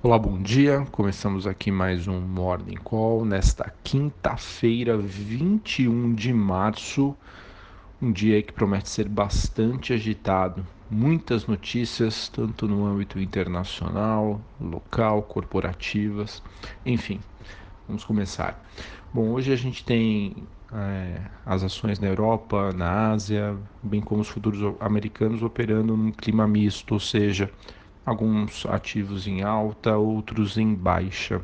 Olá, bom dia. Começamos aqui mais um Morning Call nesta quinta-feira, 21 de março. Um dia que promete ser bastante agitado. Muitas notícias, tanto no âmbito internacional, local, corporativas, enfim. Vamos começar. Bom, hoje a gente tem é, as ações na Europa, na Ásia, bem como os futuros americanos operando num clima misto, ou seja, alguns ativos em alta, outros em baixa.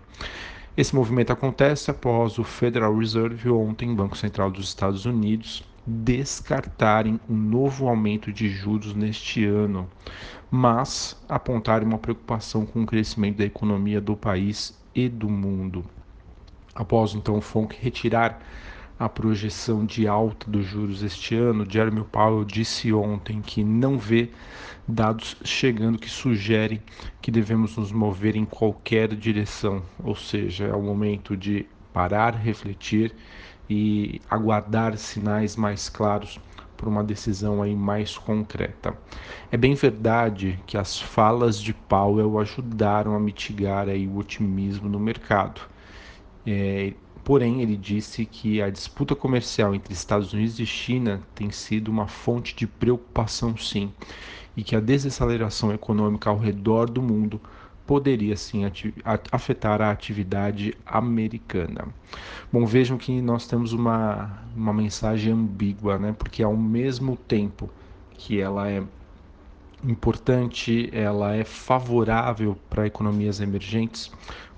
Esse movimento acontece após o Federal Reserve, ontem, Banco Central dos Estados Unidos, descartarem um novo aumento de juros neste ano, mas apontarem uma preocupação com o crescimento da economia do país e do mundo. Após então o FONC retirar a projeção de alta dos juros este ano, Jeremy Powell disse ontem que não vê dados chegando que sugerem que devemos nos mover em qualquer direção, ou seja, é o momento de parar, refletir e aguardar sinais mais claros para uma decisão aí mais concreta. É bem verdade que as falas de Powell ajudaram a mitigar aí o otimismo no mercado. É, Porém, ele disse que a disputa comercial entre Estados Unidos e China tem sido uma fonte de preocupação, sim, e que a desaceleração econômica ao redor do mundo poderia sim afetar a atividade americana. Bom, vejam que nós temos uma, uma mensagem ambígua, né? porque ao mesmo tempo que ela é importante, ela é favorável para economias emergentes,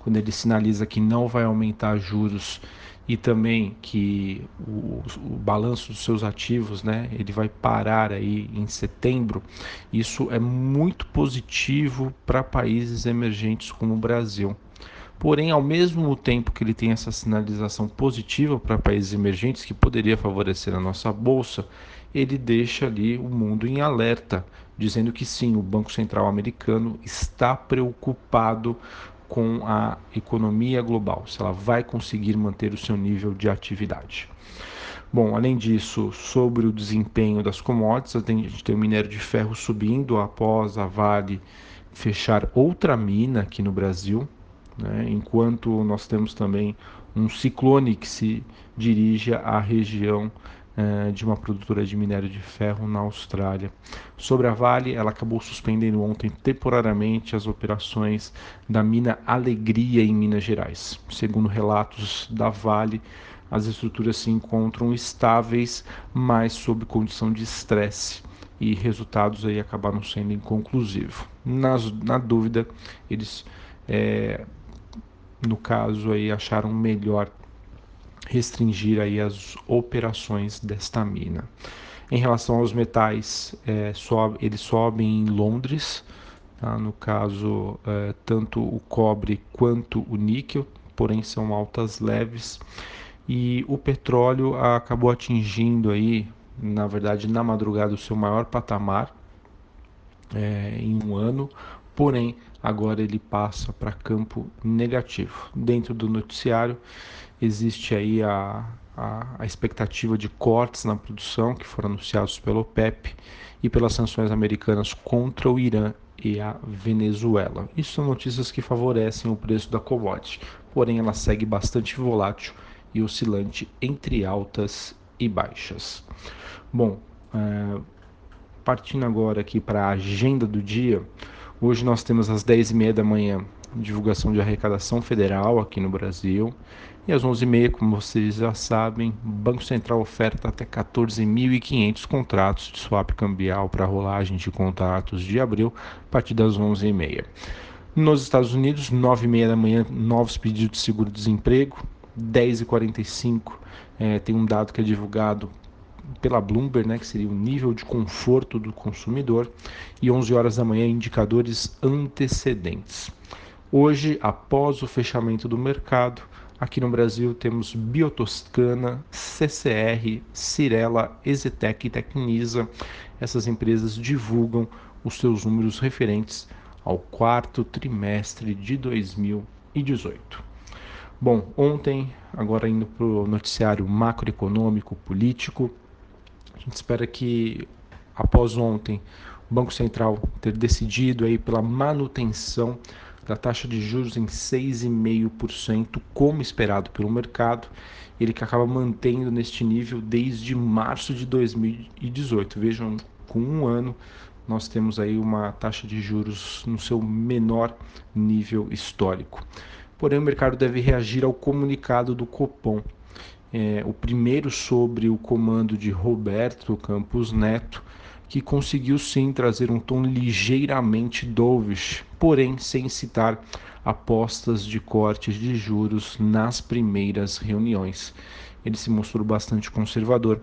quando ele sinaliza que não vai aumentar juros e também que o, o, balanço dos seus ativos, né, ele vai parar aí em setembro. Isso é muito positivo para países emergentes como o Brasil. Porém, ao mesmo tempo que ele tem essa sinalização positiva para países emergentes que poderia favorecer a nossa bolsa, ele deixa ali o mundo em alerta, dizendo que sim, o Banco Central americano está preocupado com a economia global, se ela vai conseguir manter o seu nível de atividade. Bom, além disso, sobre o desempenho das commodities, a gente tem o minério de ferro subindo após a Vale fechar outra mina aqui no Brasil, né? enquanto nós temos também um ciclone que se dirige à região eh, de uma produtora de minério de ferro na Austrália. Sobre a Vale, ela acabou suspendendo ontem temporariamente as operações da mina Alegria em Minas Gerais. Segundo relatos da Vale, as estruturas se encontram estáveis, mas sob condição de estresse e resultados aí acabaram sendo inconclusivos. Nas, na dúvida, eles, é, no caso aí, acharam melhor restringir aí as operações desta mina. Em relação aos metais, é, sobe, eles sobem em Londres, tá? no caso, é, tanto o cobre quanto o níquel, porém são altas leves. E o petróleo acabou atingindo aí, na verdade, na madrugada, o seu maior patamar é, em um ano, porém agora ele passa para campo negativo. Dentro do noticiário existe aí a, a, a, expectativa de cortes na produção que foram anunciados pelo OPEP e pelas sanções americanas contra o Irã e a Venezuela. Isso são notícias que favorecem o preço da commodity, porém ela segue bastante volátil e oscilante entre altas e baixas. Bom, é, partindo agora aqui para a agenda do dia, hoje nós temos às 10h30 da manhã divulgação de arrecadação federal aqui no Brasil. E às 11h30, como vocês já sabem, Banco Central oferta até 14.500 contratos de swap cambial para rolagem de contratos de abril a partir das 11h30. Nos Estados Unidos, 9h30 da manhã, novos pedidos de seguro-desemprego. 10h45 é, tem um dado que é divulgado pela Bloomberg, né, que seria o nível de conforto do consumidor. E 11 horas da manhã, indicadores antecedentes. Hoje, após o fechamento do mercado, aqui no Brasil temos Biotoscana, CCR, Cirela, Exetec e Tecnisa. Essas empresas divulgam os seus números referentes ao quarto trimestre de 2018. Bom, ontem, agora indo para o noticiário macroeconômico político, a gente espera que após ontem o Banco Central ter decidido aí pela manutenção da taxa de juros em 6,5%, como esperado pelo mercado, ele que acaba mantendo neste nível desde março de 2018. Vejam, com um ano nós temos aí uma taxa de juros no seu menor nível histórico. Porém, o mercado deve reagir ao comunicado do Copom. É, o primeiro sobre o comando de Roberto Campos Neto, que conseguiu sim trazer um tom ligeiramente dovish, porém sem citar apostas de cortes de juros nas primeiras reuniões. Ele se mostrou bastante conservador,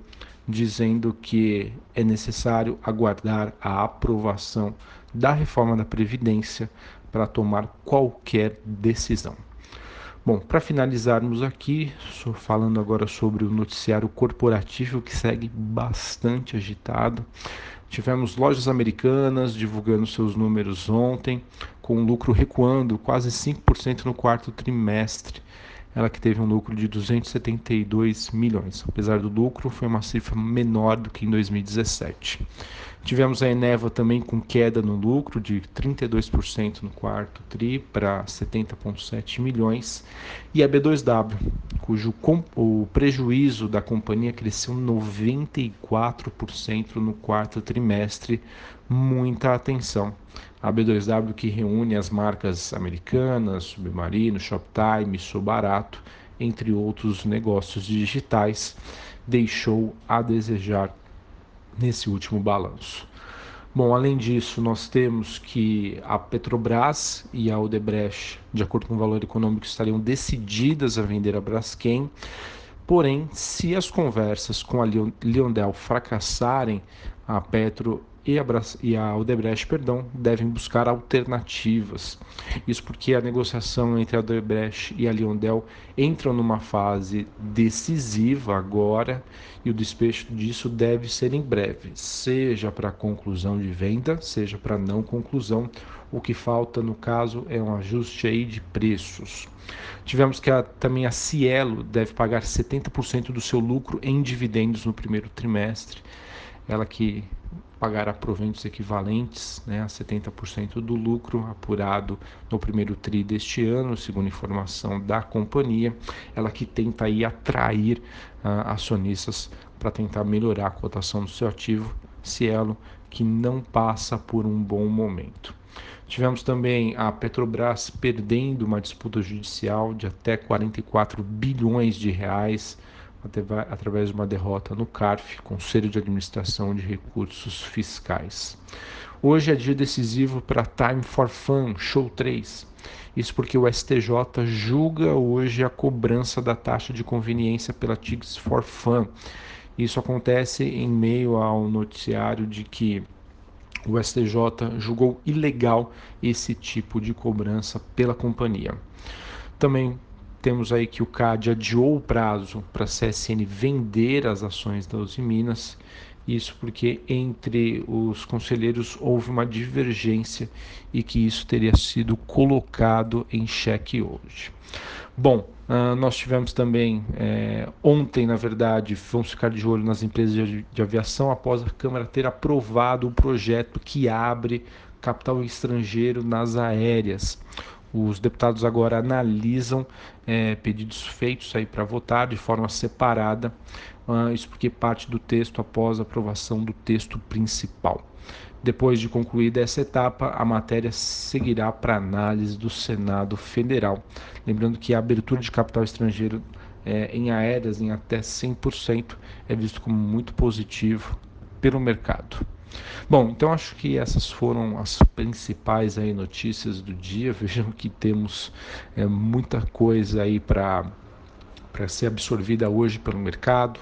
dizendo que é necessário aguardar a aprovação da reforma da Previdência para tomar qualquer decisão. Bom, para finalizarmos aqui, falando agora sobre o noticiário corporativo que segue bastante agitado. Tivemos lojas americanas divulgando seus números ontem, com lucro recuando quase 5% no quarto trimestre. Ela que teve um lucro de 272 milhões. Apesar do lucro, foi uma cifra menor do que em 2017. Tivemos a Eneva também com queda no lucro de 32% no quarto TRI para 70,7 milhões. E a B2W, cujo o prejuízo da companhia cresceu 94% no quarto trimestre. Muita atenção. A B2W que reúne as marcas americanas, Submarino, Shoptime, Sou Barato, entre outros negócios digitais, deixou a desejar nesse último balanço. Bom, além disso, nós temos que a Petrobras e a Odebrecht, de acordo com o valor econômico, estariam decididas a vender a Braskem. Porém, se as conversas com a Leondel fracassarem, a Petro e a, e a Odebrecht perdão, devem buscar alternativas. Isso porque a negociação entre a Odebrecht e a Liondel entram numa fase decisiva agora e o despecho disso deve ser em breve, seja para conclusão de venda, seja para não conclusão. O que falta no caso é um ajuste aí de preços. Tivemos que a, também a Cielo deve pagar 70% do seu lucro em dividendos no primeiro trimestre. Ela que pagará proventos equivalentes né, a 70% do lucro apurado no primeiro TRI deste ano, segundo informação da companhia. Ela que tenta aí atrair uh, acionistas para tentar melhorar a cotação do seu ativo, Cielo, que não passa por um bom momento. Tivemos também a Petrobras perdendo uma disputa judicial de até 44 bilhões de reais através de uma derrota no CARF, Conselho de Administração de Recursos Fiscais. Hoje é dia decisivo para Time for Fun, Show 3. Isso porque o STJ julga hoje a cobrança da taxa de conveniência pela Tigs for Fun. Isso acontece em meio ao noticiário de que o STJ julgou ilegal esse tipo de cobrança pela companhia. Também temos aí que o CAD adiou o prazo para a CSN vender as ações da Uzi Minas. Isso porque entre os conselheiros houve uma divergência e que isso teria sido colocado em xeque hoje. Bom, uh, nós tivemos também é, ontem, na verdade, vamos ficar de olho nas empresas de aviação após a Câmara ter aprovado o projeto que abre capital estrangeiro nas aéreas. Os deputados agora analisam é, pedidos feitos aí para votar de forma separada, uh, isso porque parte do texto após a aprovação do texto principal. Depois de concluída essa etapa, a matéria seguirá para análise do Senado Federal. Lembrando que a abertura de capital estrangeiro é, em aéreas em até 100% é visto como muito positivo pelo mercado. Bom, então acho que essas foram as principais aí notícias do dia. Vejam que temos é, muita coisa aí para ser absorvida hoje pelo mercado,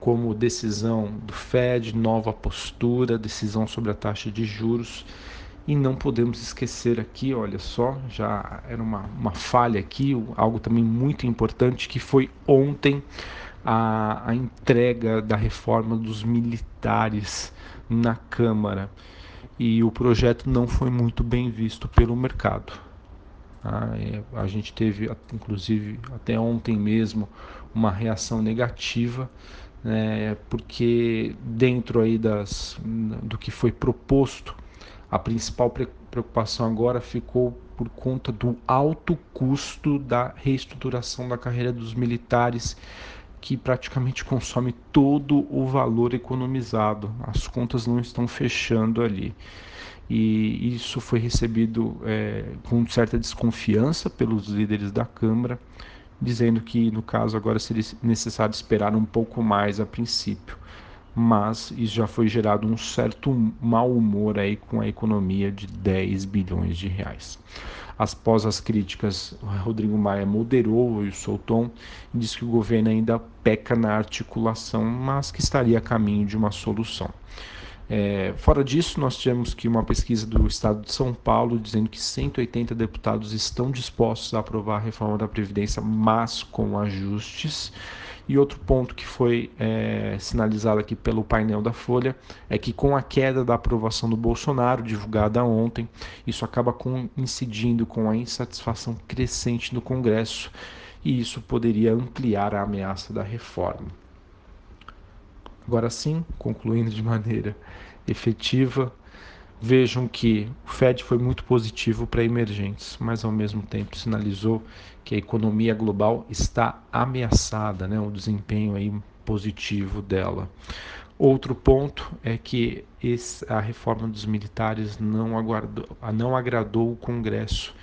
como decisão do Fed, nova postura, decisão sobre a taxa de juros. E não podemos esquecer aqui, olha só, já era uma, uma falha aqui, algo também muito importante que foi ontem a, a entrega da reforma dos militares na Câmara e o projeto não foi muito bem visto pelo mercado. Ah, é, a gente teve, inclusive, até ontem mesmo, uma reação negativa, né, porque dentro aí das, do que foi proposto, a principal preocupação agora ficou por conta do alto custo da reestruturação da carreira dos militares, que praticamente consome todo o valor economizado. As contas não estão fechando ali. E isso foi recebido é, com certa desconfiança pelos líderes da Câmara, dizendo que no caso agora seria necessário esperar um pouco mais a princípio mas isso já foi gerado um certo mau humor aí com a economia de 10 bilhões de reais. Após as críticas, Rodrigo Maia moderou o seu tom e disse que o governo ainda peca na articulação, mas que estaria a caminho de uma solução. É, fora disso, nós tivemos que uma pesquisa do Estado de São Paulo dizendo que 180 deputados estão dispostos a aprovar a reforma da Previdência, mas com ajustes. E outro ponto que foi é, sinalizado aqui pelo painel da Folha é que com a queda da aprovação do Bolsonaro, divulgada ontem, isso acaba com, incidindo com a insatisfação crescente no Congresso e isso poderia ampliar a ameaça da reforma. Agora sim, concluindo de maneira efetiva, Vejam que o Fed foi muito positivo para emergentes, mas ao mesmo tempo sinalizou que a economia global está ameaçada, né, o desempenho aí positivo dela. Outro ponto é que a reforma dos militares não, aguardou, não agradou o Congresso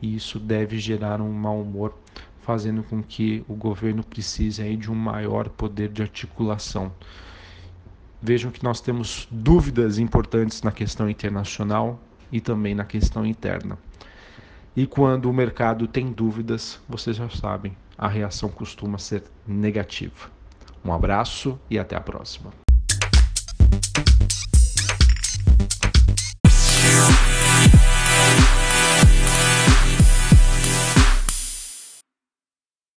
e isso deve gerar um mau humor, fazendo com que o governo precise aí de um maior poder de articulação. Vejam que nós temos dúvidas importantes na questão internacional e também na questão interna. E quando o mercado tem dúvidas, vocês já sabem, a reação costuma ser negativa. Um abraço e até a próxima.